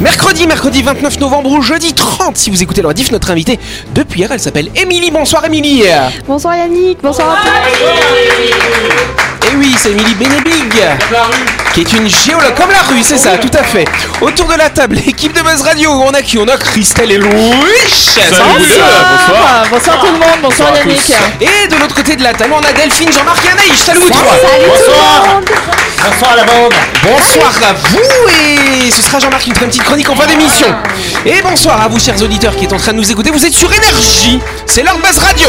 Mercredi, mercredi 29 novembre ou jeudi 30, si vous écoutez le rediff, notre invitée depuis hier, elle s'appelle Émilie. Bonsoir Émilie. Bonsoir Yannick, bonsoir à tous. Et oui, c'est Émilie Benebig, qui est une géologue, comme la rue, c'est ça, tout à fait. Autour de la table, l'équipe de Buzz Radio, on a qui? On a Christelle et Louis. Bonsoir, bonsoir tout le monde, bonsoir Yannick. Et de l'autre côté de la table, on a Delphine, Jean-Marc et Anaïs. Salut vous trois. Bonsoir Bonsoir la bande Bonsoir à vous et ce sera Jean-Marc qui nous fera une petite chronique en fin d'émission. Et bonsoir à vous chers auditeurs qui êtes en train de nous écouter. Vous êtes sur Énergie, c'est leur Buzz Radio.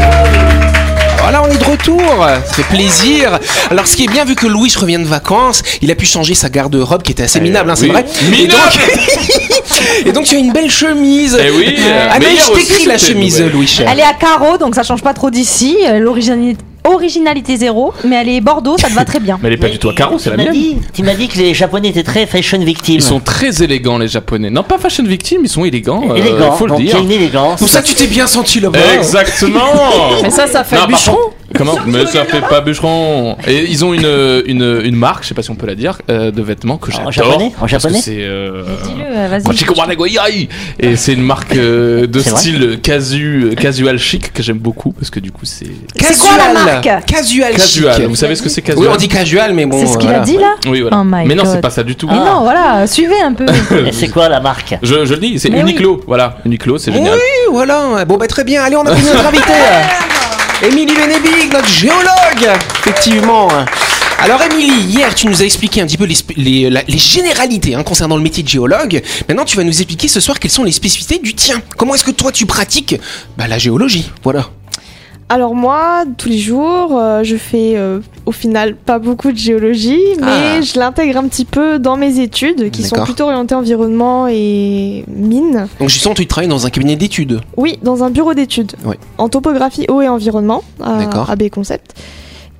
Voilà, on est de retour. Ça fait plaisir. Alors, ce qui est bien, vu que Louis revient de vacances, il a pu changer sa garde-robe qui était assez minable, hein, c'est oui. vrai. Et donc... Et donc, tu as une belle chemise. Eh oui, euh, Ah, mais mais hier je aussi, t'écris la chemise. Louis. Elle est à carreaux, donc ça change pas trop d'ici. Euh, L'originalité originalité zéro, mais elle est Bordeaux, ça te va très bien. Mais elle est pas du tout à carreau, c'est la Tu m'as mienne. dit, tu m'as dit que les Japonais étaient très fashion victimes. Ils sont très élégants, les Japonais. Non, pas fashion victime, ils sont élégants. euh, élégants, faut le donc il y dire. a une élégance. Pour ça, tu t'es bien senti là-bas. Exactement Mais ça, ça fait Non, par bûcheron. contre- Comment Mais ça fait pas bûcheron. Et ils ont une, une, une marque, je sais pas si on peut la dire, euh, de vêtements que j'adore. japonais En parce que japonais C'est. Euh, Dis-le, euh, vas-y. Et c'est une marque euh, de style casu, casual chic que j'aime beaucoup parce que du coup c'est. C'est quoi la marque Casual. Casual. chic. Vous savez ce que c'est Oui, casual on dit casual, mais bon. C'est ce qu'il voilà. a dit là Oui, voilà. Oh my Mais non, c'est pas ça du tout. Mais non, voilà, suivez un peu. Et c'est quoi la marque Je, je le dis, c'est Mais oui. Uniqlo. Voilà, Uniqlo, c'est génial. Oui, voilà. Bon, bah très bien. Allez, on a pris notre invité. Émilie Benebig, notre géologue. Effectivement. Alors Émilie, hier tu nous as expliqué un petit peu les, les généralités hein, concernant le métier de géologue. Maintenant tu vas nous expliquer ce soir quelles sont les spécificités du tien. Comment est-ce que toi tu pratiques bah, la géologie? Voilà. Alors moi, tous les jours, euh, je fais euh, au final pas beaucoup de géologie, mais Ah. je l'intègre un petit peu dans mes études, qui sont plutôt orientées environnement et mine. Donc justement tu travailles dans un cabinet d'études. Oui, dans un bureau d'études, en topographie, eau et environnement, à D'accord. AB Concept.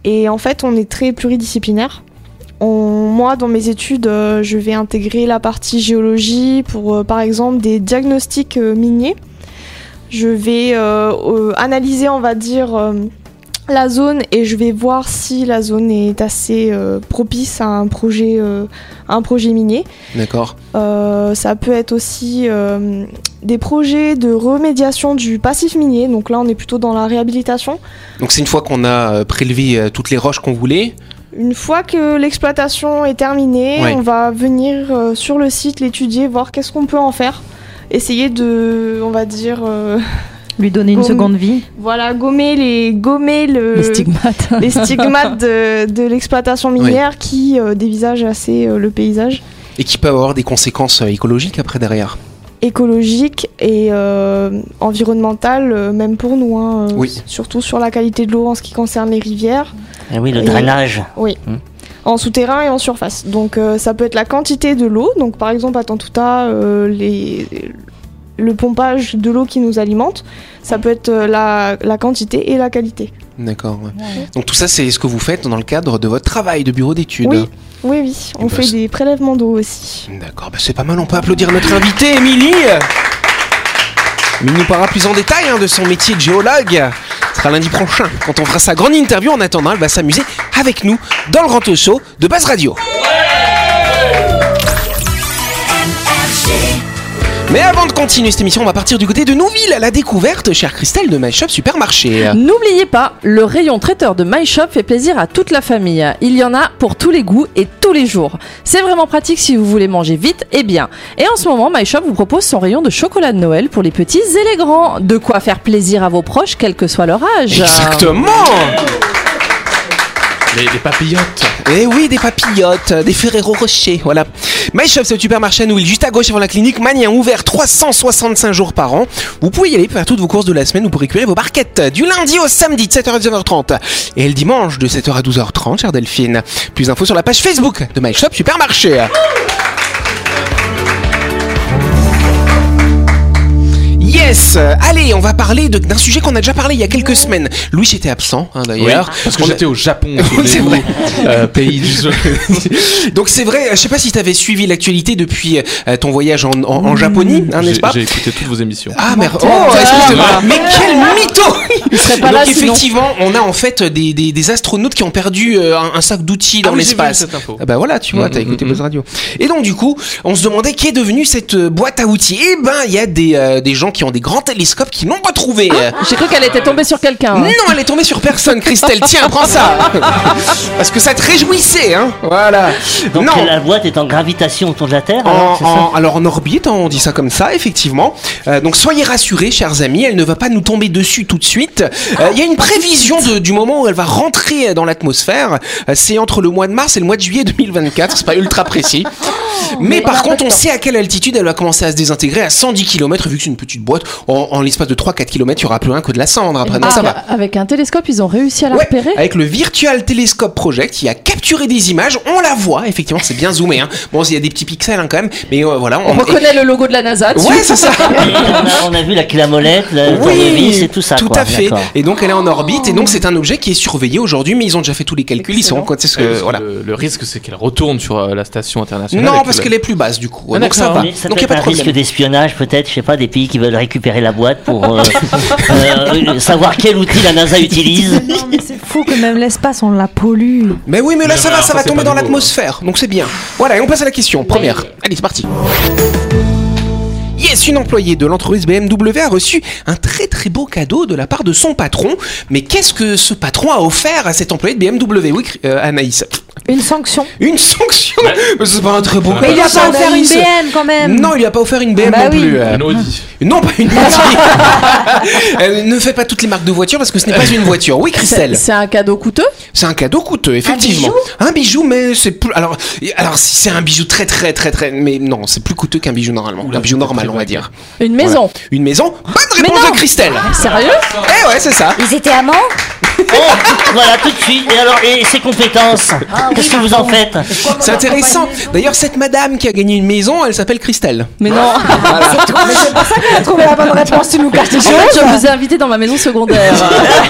Et en fait, on est très pluridisciplinaire. On- moi, dans mes études, euh, je vais intégrer la partie géologie pour, par exemple, des diagnostics miniers. Je vais euh, euh, analyser, on va dire, euh, la zone et je vais voir si la zone est assez euh, propice à un projet, euh, à un projet minier. D'accord. Euh, ça peut être aussi des projets de remédiation du passif minier. Donc là, on est plutôt dans la réhabilitation. Donc c'est une fois qu'on a prélevé toutes les roches qu'on voulait. Une fois que l'exploitation est terminée, Ouais. on va venir sur le site l'étudier, voir qu'est-ce qu'on peut en faire. Essayer de, on va dire, euh, Lui donner une seconde vie. voilà, gommer les, gommer le, Les stigmates. les stigmates de, de l'exploitation minière qui euh, dévisage assez euh, le paysage. Et qui peut avoir des conséquences euh, écologiques après derrière. écologique et euh, environnemental, euh, même pour nous. hein, euh, Oui. Surtout sur la qualité de l'eau en ce qui concerne les rivières, Eh oui, le Et- drainage. En souterrain et en surface. Donc euh, ça peut être la quantité de l'eau. Donc par exemple à Tantuta, euh, les, le pompage de l'eau qui nous alimente. Ça peut être euh, la, la quantité et la qualité. D'accord. ouais. Donc tout ça c'est ce que vous faites dans le cadre de votre travail de bureau d'études. Oui, oui, oui. On Bah, fait des prélèvements d'eau aussi. D'accord, bah c'est pas mal, on peut applaudir notre invité, Émilie Mais il nous parlera plus en détail hein, de son métier de géologue. Sera lundi prochain, quand on fera sa grande interview. En attendant, elle va s'amuser avec nous dans le grand show de Base Radio. Mais avant de continuer cette émission, on va partir du côté de Nouville, à la découverte, chère Christelle, de My Shop Supermarché. N'oubliez pas, le rayon traiteur de My Shop fait plaisir à toute la famille. Il y en a pour tous les goûts et tous les jours. C'est vraiment pratique si vous voulez manger vite et bien. Et en ce moment, My Shop vous propose son rayon de chocolat de Noël pour les petits et les grands. De quoi faire plaisir à vos proches, quel que soit leur âge. Exactement Les, les papillotes. Eh oui, des papillotes, des Ferrero Rocher, voilà. My Shop, c'est le supermarché à Nouville, juste à gauche avant la clinique Manien, ouvert 365 jours par an. Vous pouvez y aller pour faire toutes vos courses de la semaine ou pour récupérer vos barquettes du lundi au samedi de 7h à 19h30 et le dimanche de 7h à 12h30, chère Delphine. Plus d'infos sur la page Facebook de My Shop Supermarché. Yes Allez, on va parler de- d'un sujet qu'on a déjà parlé il y a quelques semaines. Louis était absent, hein, d'ailleurs. Parce que On a- j'étais au Japon, c'est souvenez-vous, vrai. euh, pays du jeu. Donc c'est vrai, je sais pas si tu avais suivi l'actualité depuis euh, ton voyage en, en, en Japonie, hein, n'est-ce J'ai pas j'ai écouté toutes vos émissions. Ah merde, oh, excusez-moi, mais quel mytho Il serait pas Donc là sinon. effectivement, on a en fait des, des, des astronautes qui ont perdu euh, un, un sac d'outils dans Ah oui, j'ai vu l'espace. cette info. Ah bah voilà, tu vois, Mm, t'as mm, écouté Buzz Radio. Et donc du coup, on se demandait qui est devenu cette euh, boîte à outils. Eh ben, il y a des, euh, des gens qui ont des grands télescopes qui l'ont retrouvée. J'ai cru qu'elle était tombée sur quelqu'un. Non, elle est tombée sur personne, Christelle. Tiens, prends ça. Parce que ça te réjouissait, hein. Voilà. Donc non. la boîte est en gravitation autour de la Terre, En- alors, c'est ça? en- alors en orbite, on dit ça comme ça, effectivement. Euh, donc soyez rassurés, chers amis, elle ne va pas nous tomber dessus tout de suite. Euh, Il y a une prévision de- du moment où elle va rentrer dans l'atmosphère. Euh, c'est entre le mois de mars et le mois de juillet 2024. C'est pas ultra précis. Mais par contre, on sait à quelle altitude elle va commencer à se désintégrer à 110 km, vu que c'est une petite boîte. En, en l'espace de 3-4 km, il y aura plus rien que de la cendre après. Donc Ah, ça va. Avec un télescope, ils ont réussi à la Ouais, repérer. avec le Virtual Telescope Project, qui a capturé des images, on la voit, effectivement, c'est bien zoomé. Hein. Bon, il y a des petits pixels hein, quand même, mais euh, voilà. On reconnaît le logo de la NASA. dessus. Ouais, c'est ça. On, a, on a vu la clé à molette, le tournevis et tout ça. tout quoi. à fait. Et donc elle est en orbite et donc c'est un objet qui est surveillé aujourd'hui, mais ils ont déjà fait tous les calculs, ils sauront quoi c'est ce que voilà. le, le risque, c'est qu'elle retourne sur euh, la station internationale. Non, parce le- qu'elle est plus basse du coup. Ah, donc ça va. Ça Donc peut il y a être pas de problème. risque d'espionnage, peut-être, je sais pas, des pays qui veulent récupérer la boîte pour euh, euh, savoir quel outil la NASA utilise. Non, mais c'est fou que même l'espace, on la pollue. Mais oui, mais là ça va, ça va tomber dans nouveau. l'atmosphère, donc c'est bien. Voilà, et on passe à la question première. Allez, c'est parti. Yes, une employée de l'entreprise BMW a reçu un très très beau cadeau de la part de son patron. Mais qu'est-ce que ce patron a offert à cet employé de BMW Oui, euh, Anaïs. Une sanction. Une sanction Mais c'est pas un très beau Mais il cadeau, a pas offert une. BM quand même. Non, il lui a pas offert une BM Bah non oui. plus. euh. Un Audi. Non, pas une Audi. Elle ne fait pas toutes les marques de voitures parce que ce n'est pas une voiture. Oui, Christelle. c'est un cadeau coûteux. C'est un cadeau coûteux, effectivement. Un bijou, mais c'est plus. Alors, alors si c'est un bijou très, très, très, très. Mais non, c'est plus coûteux qu'un bijou normalement. Un bijou normal, on va dire. Une maison. Voilà. Une maison. Bonne Mais réponse non. de Christelle. Sérieux Eh ouais, c'est ça. Ils étaient amants? Voilà, tout de suite. Et alors, et ses compétences Qu'est-ce que vous en faites C'est intéressant. D'ailleurs, cette madame qui a gagné une maison, elle s'appelle Christelle. Mais non. T'as trouvé la bonne réponse, tu nous caches En fait, je vous ai invité dans ma maison secondaire.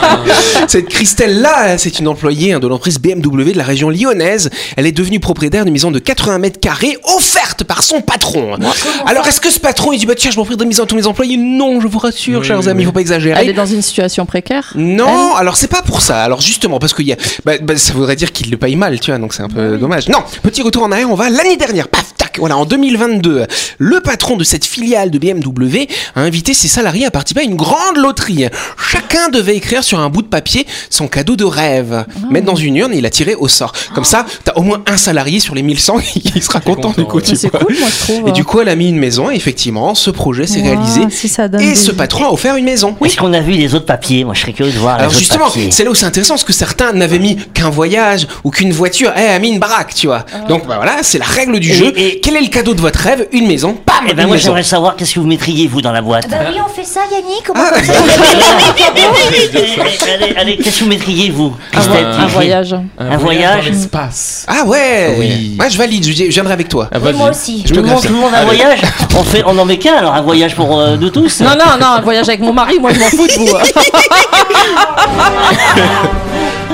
Cette Christelle-là, c'est une employée hein, de l'entreprise BMW de la région lyonnaise. Elle est devenue propriétaire d'une maison de 80 mètres carrés offerte par son patron. Alors, est-ce que ce patron, il dit, bah tiens, je m'offre des maisons à tous mes employés? Non, je vous rassure, Oui, chers oui, amis, oui. faut pas exagérer. Elle est dans une situation précaire? Non, alors c'est pas pour ça. Alors justement, parce qu'il y a, bah, bah, ça voudrait dire qu'il le paye mal, tu vois, donc c'est un peu dommage. Non, petit retour en arrière, on va l'année dernière. Paf, tac, voilà, en 2022, le patron de cette filiale de BMW a invité ses salariés à participer à une grande loterie. Chacun devait écrire sur un bout de papier son cadeau de rêve, mettre dans une urne et il a tiré au sort. Comme ça, t'as au moins un salarié sur les 1100 qui sera content, content, du coup. ouais. tu vois. cool, moi je trouve. Et du coup, elle a mis une maison et effectivement, ce projet s'est réalisé. si ça donne Et des- ce patron a offert une maison. Est-ce qu'on a vu les autres papiers? Moi, je serais curieux de voir Alors les autres justement, papiers. C'est là où c'est intéressant parce que certains n'avaient mis qu'un voyage ou qu'une voiture, eh, a mis une baraque, tu vois. Donc bah, voilà, c'est la règle du Et- jeu. et- Quel est le cadeau de votre rêve? Une maison, bam, Eh ben moi, j'aimerais savoir qu'est-ce que vous mettriez, vous, dans la boîte. Bah oui, on fait ça, Yannick. Comment Ah, allez, allez, qu'est-ce que vous mettriez, vous Un, Christelle, un voyage. Un voyage dans l'espace. Ah ouais Oui. Ouais, je valide, je, viendrai avec toi. Ah, moi aussi. Je tout me tout le monde a un voyage? On, fait, on en met qu'un, alors un voyage pour euh, nous tous Non, non, non, un voyage avec mon mari, moi je m'en fous de vous.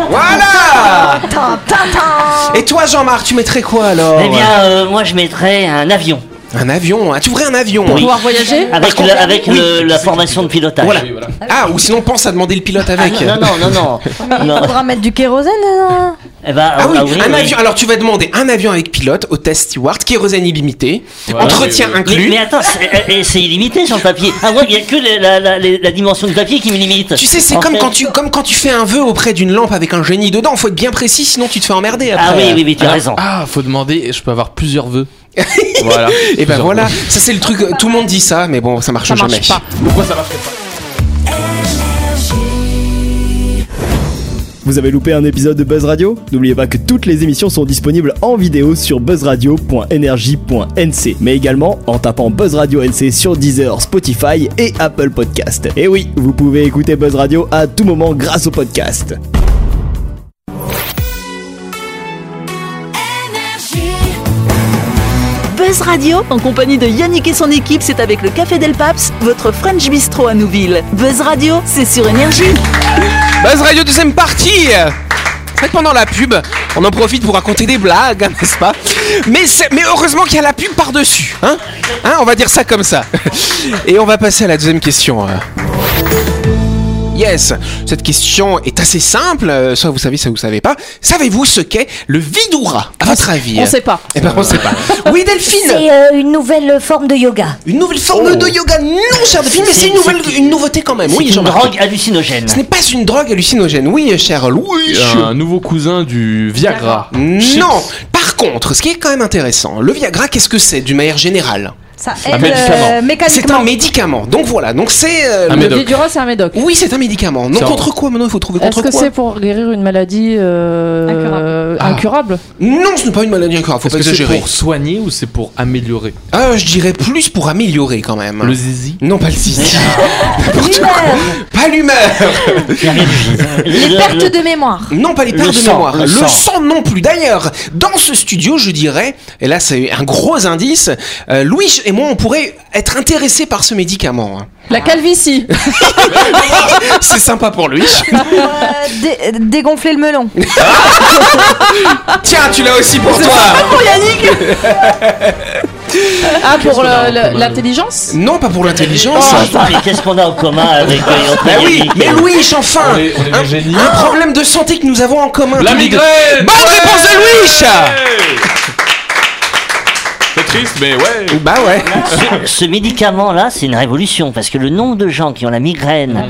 Voilà. Et toi Jean-Marc, tu mettrais quoi alors? Eh bien, euh, moi, je mettrais un avion. Un avion, hein. tu voudrais un avion Oui. Pouvoir voyager Avec, le- avec le- la formation de pilotage. Voilà. Oui, voilà. Ah, ou sinon pense à demander le pilote Ah, avec. non, non, non, non. non. Il faudra mettre du kérosène. Eh ben, Ah oui, un oui. avion. Alors tu vas demander un avion avec pilote, hôtesse steward, kérosène illimité, Voilà. entretien Oui, oui, Mais, inclus. mais attends, c'est eh, eh, c'est illimité sur le papier. Ah ouais, il y a que la, la- la- la dimension du papier qui me limite. Tu sais, c'est En comme fait- quand tu comme quand tu fais un vœu auprès d'une lampe avec un génie dedans. Faut être bien précis, sinon tu te fais emmerder après. Ah oui, oui, oui, tu as Ah, raison. Ah, faut demander, je peux avoir plusieurs vœux. voilà. Et ben voilà, ça c'est le truc. euh, Tout le monde dit ça, mais bon, ça marche Ça jamais. marche pas. Pourquoi ça marcherait pas Vous avez loupé un épisode de Buzz Radio? N'oubliez pas que toutes les émissions sont disponibles en vidéo sur buzzradio.energie.nc, mais également en tapant Buzz Radio NC sur Deezer, Spotify et Apple Podcast. Et oui, vous pouvez écouter Buzz Radio à tout moment grâce au podcast. Buzz Radio, en compagnie de Yannick et son équipe, c'est avec le Café Del Paps, votre French Bistro à Nouville. Buzz Radio, c'est sur Énergie. Buzz Radio deuxième partie c'est pendant la pub, on en profite pour raconter des blagues, n'est-ce pas? Mais, mais heureusement qu'il y a la pub par-dessus, hein? Hein, On va dire ça comme ça. Et on va passer à la deuxième question. Yes, cette question est assez simple, euh, soit vous savez, soit vous savez pas. Savez-vous ce qu'est le Vidoura, à votre avis On sait pas. Eh ben, on sait pas. Oui, Delphine C'est euh, une nouvelle forme de yoga. Une nouvelle forme de yoga Non, cher Delphine, mais c'est une, nouvelle, une nouveauté quand même. C'est Oui, une Jean-Marc. drogue hallucinogène. Ce n'est pas une drogue hallucinogène. Oui, cher Louis. Un nouveau cousin du Viagra. Non. Par contre, ce qui est quand même intéressant, le Viagra, qu'est-ce que c'est d'une manière générale? Ça Un aide médicament. euh, C'est mécaniquement. un médicament. Donc voilà. Donc c'est. euh, Un le- Le médoc. Vidura, c'est un médoc. Oui, c'est un médicament. Non, C'est en- contre quoi maintenant Il faut trouver Est-ce contre que quoi c'est pour guérir une maladie euh, Incurable. Ah. incurable Non, ce n'est pas une maladie incurable. Faut Est-ce pas que c'est exagérer. pour soigner ou c'est pour améliorer Ah, je dirais plus pour améliorer quand même. Le zizi Non, pas le zizi. N'importe quoi. Pas l'humeur. Les Le- pertes de mémoire. Non, pas les Le pertes de sang, mémoire. le Le, sang. sang. non plus. D'ailleurs, dans ce studio, je dirais, et là c'est un gros indice, euh, Louis et moi, on pourrait être intéressés par ce médicament. hein. La calvitie. C'est sympa pour lui. Euh, dé- dégonfler le melon. Tiens, tu l'as aussi pour toi. Ah, pour qu'on a en le- le- commun, l'intelligence Non, pas pour l'intelligence. Oh, mais qu'est-ce qu'on a en commun avec euh, Bah oui, Yannick mais Louis, enfin On est- on est un, problème de santé que nous avons en commun. La migraine Bonne réponse de Louis triste, mais ouais Bah ouais. Ce, ce médicament-là, c'est une révolution parce que le nombre de gens qui ont la migraine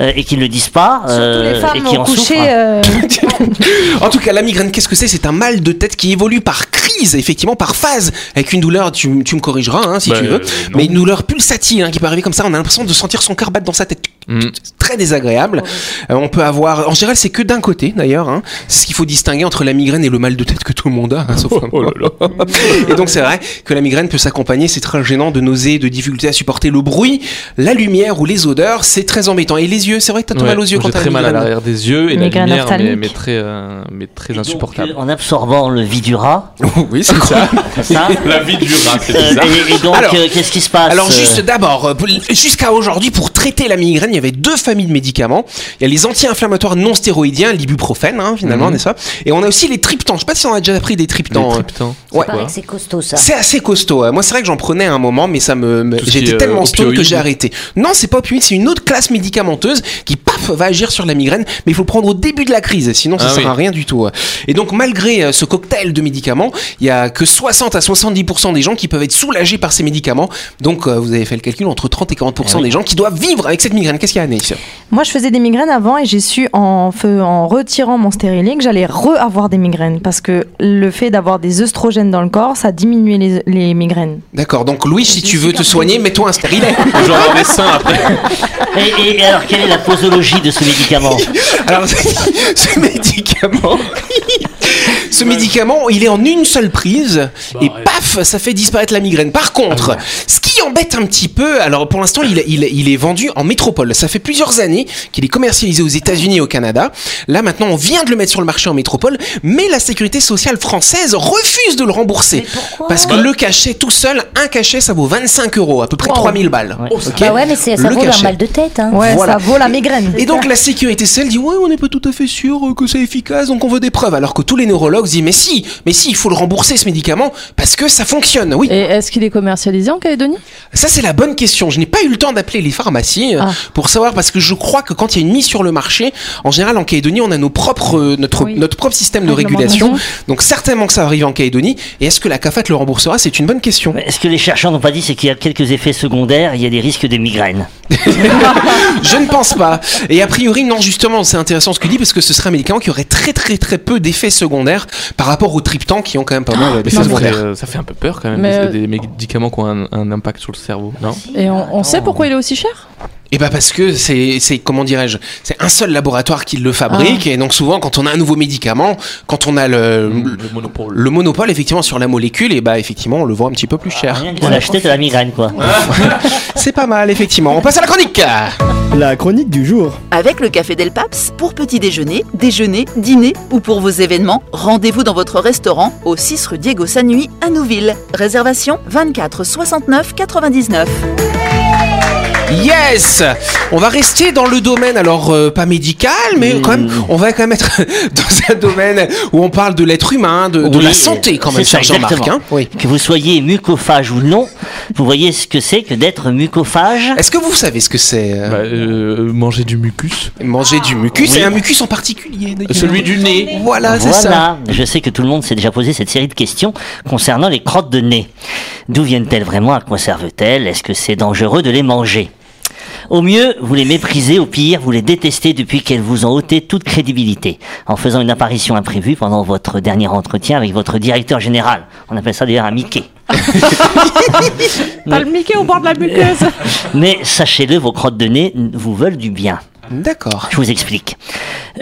euh, et qui ne le disent pas Surtout euh, les et femmes qui ont en couché. souffrent. euh, En tout cas, la migraine, qu'est-ce que c'est? C'est un mal de tête qui évolue par crise, effectivement, par phase, avec une douleur, tu, tu me corrigeras hein, si Bah, tu veux, euh, mais une douleur pulsative hein, qui peut arriver comme ça, on a l'impression de sentir son cœur battre dans sa tête. Mm. Très désagréable. Euh, on peut avoir, en général, c'est que d'un côté d'ailleurs. Hein. C'est ce qu'il faut distinguer entre la migraine et le mal de tête que tout le monde a, hein, sauf Oh là là. Et donc c'est vrai que la migraine peut s'accompagner, c'est très gênant, de nausées, de difficultés à supporter le bruit, la lumière ou les odeurs, c'est très embêtant. Et les yeux, c'est vrai que t'as tout Ouais, mal aux yeux quand t'as très la mal à migraine. l'arrière des yeux et la Migraine lumière mais, très, euh, mais très Et donc, insupportable. euh, en absorbant le Vidura, oui, c'est ça. c'est ça La vie du rat, c'est Euh, bizarre. et, et donc, euh, qu'est-ce qui se passe Alors euh, juste d'abord, euh, jusqu'à aujourd'hui, pour traiter la migraine, il y avait deux familles de médicaments. Il y a les anti-inflammatoires non stéroïdiens, l'ibuprofène, hein, finalement, Mhm. n'est-ce pas? Et on a aussi les triptans. Je sais pas si on a déjà pris des Les triptans. euh. triptans. Ouais. C'est costaud ça. C'est assez costaud. hein. Moi, c'est vrai que j'en prenais à un moment, mais ça me, me- Tout ce qui j'étais est, tellement euh, stone que opioïdes. j'ai arrêté. Non, c'est pas opioïde, c'est une autre classe médicamenteuse qui, paf, va agir sur la migraine, mais il faut le prendre au début de la crise, sinon ça Ah sert oui. à rien du tout. Et donc, malgré euh, ce cocktail de médicaments, il y a que 60 à 70% des gens qui peuvent être soulagés par ces médicaments. Donc, euh, vous avez fait le calcul entre 30 et 40% Ah oui. des gens qui doivent vivre avec cette migraine. Qu'est-ce qu'il y a, Anaïs? Moi, je faisais des migraines avant et j'ai su en, retirant mon stérilet que j'allais re-avoir des migraines parce que le fait d'avoir des œstrogènes dans le corps, ça diminuait les, les migraines. D'accord, donc Louis, si tu veux te soigner, mets-toi un stérilet. Je vais avoir des seins après. et alors, quelle est la posologie de ce médicament. Alors, ce médicament, ce médicament, il est en une seule prise et paf, ça fait disparaître la migraine. Par contre, ce qui embête un petit peu, alors pour l'instant, il, il- il est vendu en métropole. Ça fait plusieurs années qu'il est commercialisé aux États-Unis et au Canada. Là, maintenant, on vient de le mettre sur le marché en métropole, mais la sécurité sociale française refuse de le rembourser. Parce que le cachet tout seul, un cachet, ça vaut 25 euros, à peu près 3000 balles. Ouais. Bah ouais, mais ça Le vaut un cachet. mal de tête. Hein. Ouais, Voilà. ça vaut la migraine. Et donc la sécurité sociale dit ouais on n'est pas tout à fait sûr que c'est efficace donc on veut des preuves alors que tous les neurologues disent mais si mais si il faut le rembourser ce médicament parce que ça fonctionne oui. Et est-ce qu'il est commercialisé en Calédonie? Ça c'est la bonne question. Je n'ai pas eu le temps d'appeler les pharmacies euh, Ah. pour savoir parce que je crois que quand il y a une mise sur le marché en général en Calédonie on a nos propres euh, notre Oui. notre propre système de régulation. donc certainement que ça va arriver en Calédonie. Et est-ce que la CAFAT le remboursera? C'est une bonne question. Mais Ce que les chercheurs n'ont pas dit, c'est qu'il y a quelques effets secondaires, il y a des risques de migraine. Je ne pense pas. Et a priori, non, justement, c'est intéressant ce que dit parce que ce serait un médicament qui aurait très très très peu d'effets secondaires par rapport aux triptans qui ont quand même pas mal d'effets Ça, fait, secondaires. euh, ça fait un peu peur quand même, Mais, des, des médicaments qui ont un, un impact sur le cerveau, non? Et on, on sait pourquoi il est aussi cher? Et bah parce que c'est, c'est comment dirais-je, c'est un seul laboratoire qui le fabrique et donc souvent quand on a un nouveau médicament, quand on a le, Le monopole. le monopole effectivement sur la molécule, et bah effectivement on le vend un petit peu plus cher. Rien que de la migraine, quoi. C'est pas mal effectivement. On passe à la chronique. La chronique du jour. Avec le Café Del Paps, pour petit déjeuner, déjeuner, dîner ou pour vos événements, rendez-vous dans votre restaurant au 6 rue Diego Sanui à Nouville. Réservation 24 69 99. Yes On va rester dans le domaine, alors euh, pas médical, mais quand même, on va quand même être dans un domaine où on parle de l'être humain, de, la santé quand même, ça, cher Jean-Marc. hein. oui. Que vous soyez mucophage ou non, vous voyez ce que c'est que d'être mucophage Est-ce que vous savez ce que c'est euh, Bah, euh, manger du mucus. Manger du mucus, Oui. et un mucus en particulier. d'ailleurs. Celui du nez. Voilà, c'est ça. Voilà, je sais que tout le monde s'est déjà posé cette série de questions concernant les crottes de nez. D'où viennent-elles vraiment? À quoi servent-elles? Est-ce que c'est dangereux de les manger? Au mieux, vous les méprisez, au pire, vous les détestez depuis qu'elles vous ont ôté toute crédibilité, en faisant une apparition imprévue pendant votre dernier entretien avec votre directeur général. On appelle ça d'ailleurs un Mickey. Pas le Mickey au bord de la muqueuse. Mais sachez-le, vos crottes de nez vous veulent du bien. D'accord. Je vous explique.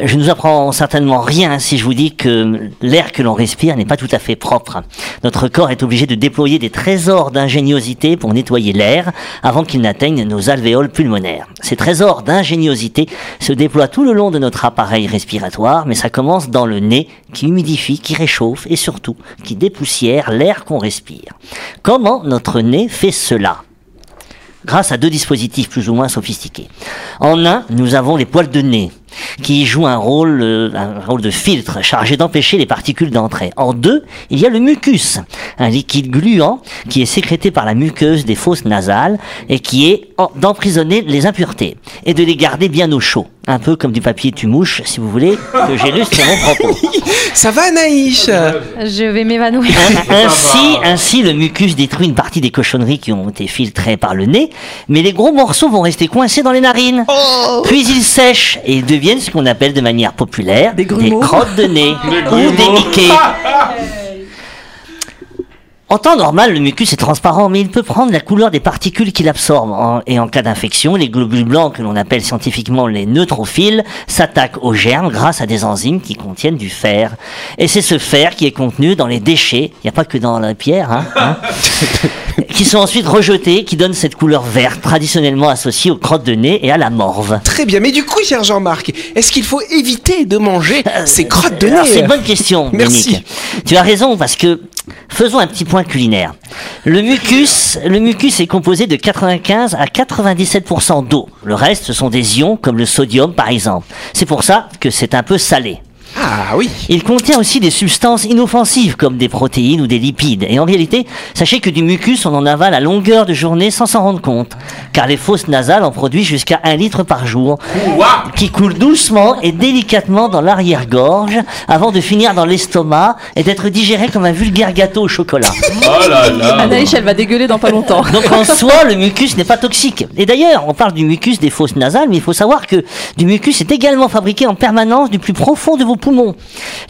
Je ne vous apprends certainement rien si je vous dis que l'air que l'on respire n'est pas tout à fait propre. Notre corps est obligé de déployer des trésors d'ingéniosité pour nettoyer l'air avant qu'il n'atteigne nos alvéoles pulmonaires. Ces trésors d'ingéniosité se déploient tout le long de notre appareil respiratoire, mais ça commence dans le nez qui humidifie, qui réchauffe et surtout qui dépoussière l'air qu'on respire. Comment notre nez fait cela? Grâce à deux dispositifs plus ou moins sophistiqués. En un, nous avons les poils de nez, qui jouent un rôle, euh, un rôle de filtre chargé d'empêcher les particules d'entrer. En deux, il y a le mucus, un liquide gluant qui est sécrété par la muqueuse des fosses nasales et qui est d'emprisonner les impuretés et de les garder bien au chaud. Un peu comme du papier tu-mouche, si vous voulez, que j'illustre mon propos. Ça va, Anaïs? Je vais m'évanouir. Ainsi, ainsi, le mucus détruit une partie des cochonneries qui ont été filtrées par le nez, mais les gros morceaux vont rester coincés dans les narines. Puis ils sèchent et ils deviennent ce qu'on appelle de manière populaire Des grumeaux. crottes de nez ou des Mickey. En temps normal, le mucus est transparent, mais il peut prendre la couleur des particules qu'il absorbe. Et en cas d'infection, les globules blancs, que l'on appelle scientifiquement les neutrophiles, s'attaquent aux germes grâce à des enzymes qui contiennent du fer. Et c'est ce fer qui est contenu dans les déchets, il n'y a pas que dans la pierre, hein, hein, qui sont ensuite rejetés, qui donnent cette couleur verte, traditionnellement associée aux crottes de nez et à la morve. Très bien, mais du coup, cher Jean-Marc, est-ce qu'il faut éviter de manger ces crottes de nez C'est une bonne question, Merci. Dominique. Tu as raison parce que faisons un petit point culinaire. Le mucus, le mucus est composé de 95 à 97% d'eau. Le reste, ce sont des ions comme le sodium par exemple. C'est pour ça que c'est un peu salé. Ah oui. Il contient aussi des substances inoffensives comme des protéines ou des lipides. Et en réalité, sachez que du mucus, on en avale à longueur de journée sans s'en rendre compte. Car les fosses nasales en produisent jusqu'à un litre par jour, qui coule doucement et délicatement dans l'arrière-gorge avant de finir dans l'estomac et d'être digéré comme un vulgaire gâteau au chocolat. Oh là là. Anaïs, elle va dégueuler dans pas longtemps. Donc en soi, le mucus n'est pas toxique. Et d'ailleurs, on parle du mucus des fosses nasales, mais il faut savoir que du mucus est également fabriqué en permanence du plus profond de vos poumons.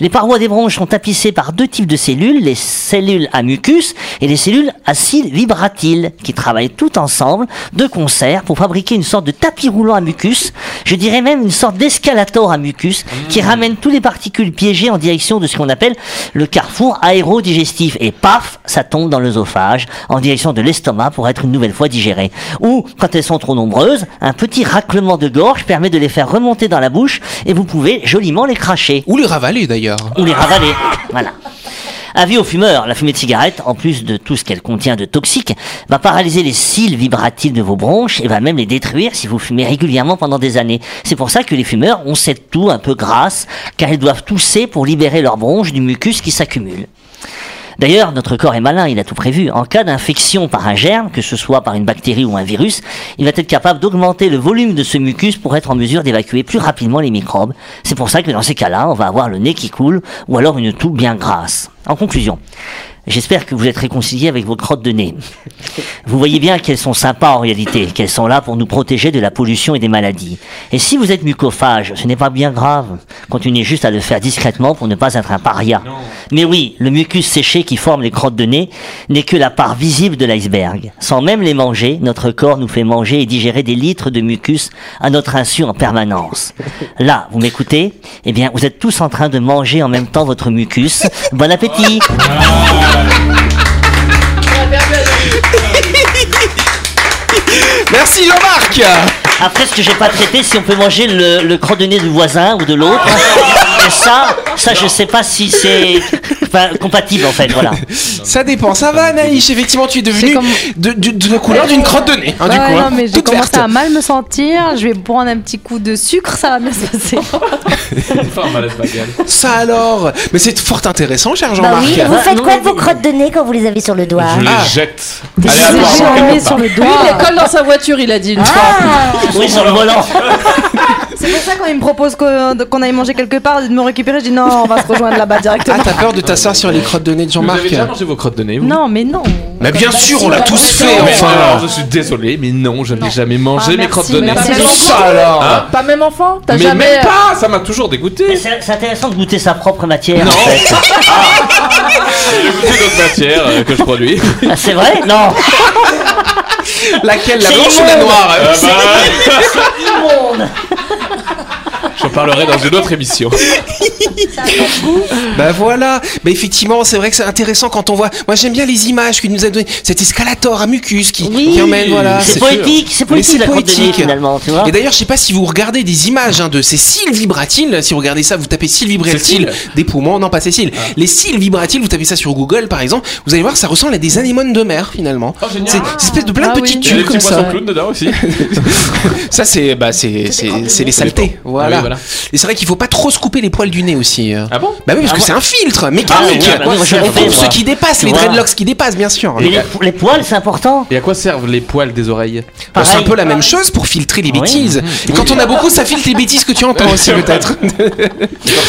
Les parois des bronches sont tapissées par deux types de cellules, les cellules à mucus et les cellules à cils vibratiles, qui travaillent tout ensemble, de concert, pour fabriquer une sorte de tapis roulant à mucus, je dirais même une sorte d'escalator à mucus, qui ramène toutes les particules piégées en direction de ce qu'on appelle le carrefour aérodigestif. Et paf, ça tombe dans l'œsophage, en direction de l'estomac pour être une nouvelle fois digérées. Ou, quand elles sont trop nombreuses, un petit raclement de gorge permet de les faire remonter dans la bouche et vous pouvez joliment les cracher. Ou les ravaler d'ailleurs. Ou les ravaler. Voilà. Avis aux fumeurs, la fumée de cigarette, en plus de tout ce qu'elle contient de toxique, va paralyser les cils vibratiles de vos bronches et va même les détruire si vous fumez régulièrement pendant des années. C'est pour ça que les fumeurs ont cette toux un peu grasse, car ils doivent tousser pour libérer leurs bronches du mucus qui s'accumule. D'ailleurs, notre corps est malin, il a tout prévu. En cas d'infection par un germe, que ce soit par une bactérie ou un virus, il va être capable d'augmenter le volume de ce mucus pour être en mesure d'évacuer plus rapidement les microbes. C'est pour ça que dans ces cas-là, on va avoir le nez qui coule ou alors une toux bien grasse. En conclusion, J'espère que vous êtes réconciliés avec vos crottes de nez. Vous voyez bien qu'elles sont sympas en réalité, qu'elles sont là pour nous protéger de la pollution et des maladies. Et si vous êtes mucophage, ce n'est pas bien grave. Continuez juste à le faire discrètement pour ne pas être un paria. Mais oui, le mucus séché qui forme les crottes de nez n'est que la part visible de l'iceberg. Sans même les manger, notre corps nous fait manger et digérer des litres de mucus à notre insu en permanence. Là, vous m'écoutez? Eh bien, vous êtes tous en train de manger en même temps votre mucus. Bon appétit Merci Merci Jean-Marc Après, ce que j'ai pas traité, si on peut manger le, le de nez du voisin ou de l'autre. Et ça, ça, je sais pas si c'est enfin, compatible en fait, voilà. Ça dépend, ça va Naïch, effectivement tu es devenu comme- de, de- de la couleur d'une crotte de nez. hein, du Ouais, coup, non, hein. mais j'ai commencé verte. à mal me sentir. Je vais prendre un petit coup de sucre, ça va bien se passer. Ça alors Mais c'est fort intéressant, cher Bah Jean-Marc. oui, vous faites quoi de vos crottes de nez quand vous les avez sur le doigt Je les Ah. jette. Allez, fermés quelque sur le doigt. il les colle dans sa voiture, il a dit une fois. Oui, sur le volant. C'est pour ça quand il me propose qu'on aille manger quelque part, de me récupérer, je dis non, on va se rejoindre là-bas directement. Ah, t'as peur de t'asseoir sur les crottes de nez de Vous avez Jean-Marc déjà mangé vos crottes de nez vous Non, mais non. Mais bien sûr, on l'a tous fait, Mais enfin alors, je suis désolé, mais non, je n'ai jamais mangé Ah, mes crottes de nez. Ça enfant alors Hein Pas même enfant T'as mais jamais. même pas, ça m'a toujours dégoûté. C'est c'est intéressant de goûter sa propre matière Non. en fait. J'ai goûté d'autres matières euh, que je produis. Ah, c'est vrai? Non Laquelle, la blanche ou la noire? Immonde J'en parlerai dans une autre émission. Bah voilà, bah effectivement, c'est vrai que c'est intéressant quand on voit. Moi j'aime bien les images qu'il nous a donné. Cet escalator à mucus qui, qui emmène, voilà. C'est poétique, c'est poétique c'est la poétique. finalement, tu vois. Et d'ailleurs, je sais pas si vous regardez des images hein, de ces cils vibratiles. Si vous regardez ça, vous tapez cils vibratiles des poumons. Non, pas Cécile. Les cils vibratiles, vous tapez ça sur Google par exemple. Vous allez voir, ça ressemble à des anémones de mer finalement. Oh. C'est une espèce de plein de Ah petits oui. Tubes comme ça. dedans aussi. Ça, c'est bah, c'est c'est c'est les saletés. Voilà. Ah oui, voilà. Et c'est vrai qu'il faut pas trop se couper les poils du nez aussi. euh. Ah bon? Bah oui, parce Ah que c'est un filtre Ah mécanique. bah oui, moi, je On le fais, coupe ce moi. qui dépasse, Tu les dreadlocks qui dépassent, bien sûr. Les, les poils, c'est important? Et à quoi servent les poils des oreilles? Bah, c'est un peu la même chose pour filtrer les Oui. bêtises. Et quand on a beaucoup, ça filtre les bêtises que tu entends aussi, peut-être. Quand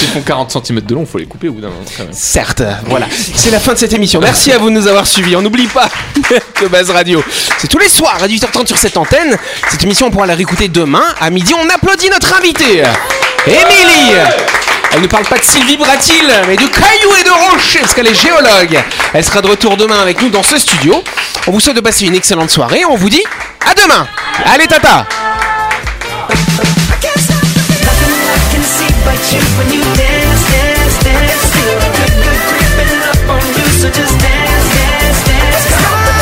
ils font 40 cm de long, faut les couper au bout d'un moment. Certes, voilà. C'est la fin de cette émission. Merci à vous de nous avoir suivis. On n'oublie pas que Base Radio, c'est tous les soirs à 18h30 sur cette antenne. Cette émission, on pourra la réécouter demain à midi. On applaudit notre invitée, Émilie. Elle ne parle pas de Sylvie Bratil, mais de cailloux et de rochers, parce qu'elle est géologue. Elle sera de retour demain avec nous dans ce studio. On vous souhaite de passer une excellente soirée. On vous dit à demain. Allez, tata.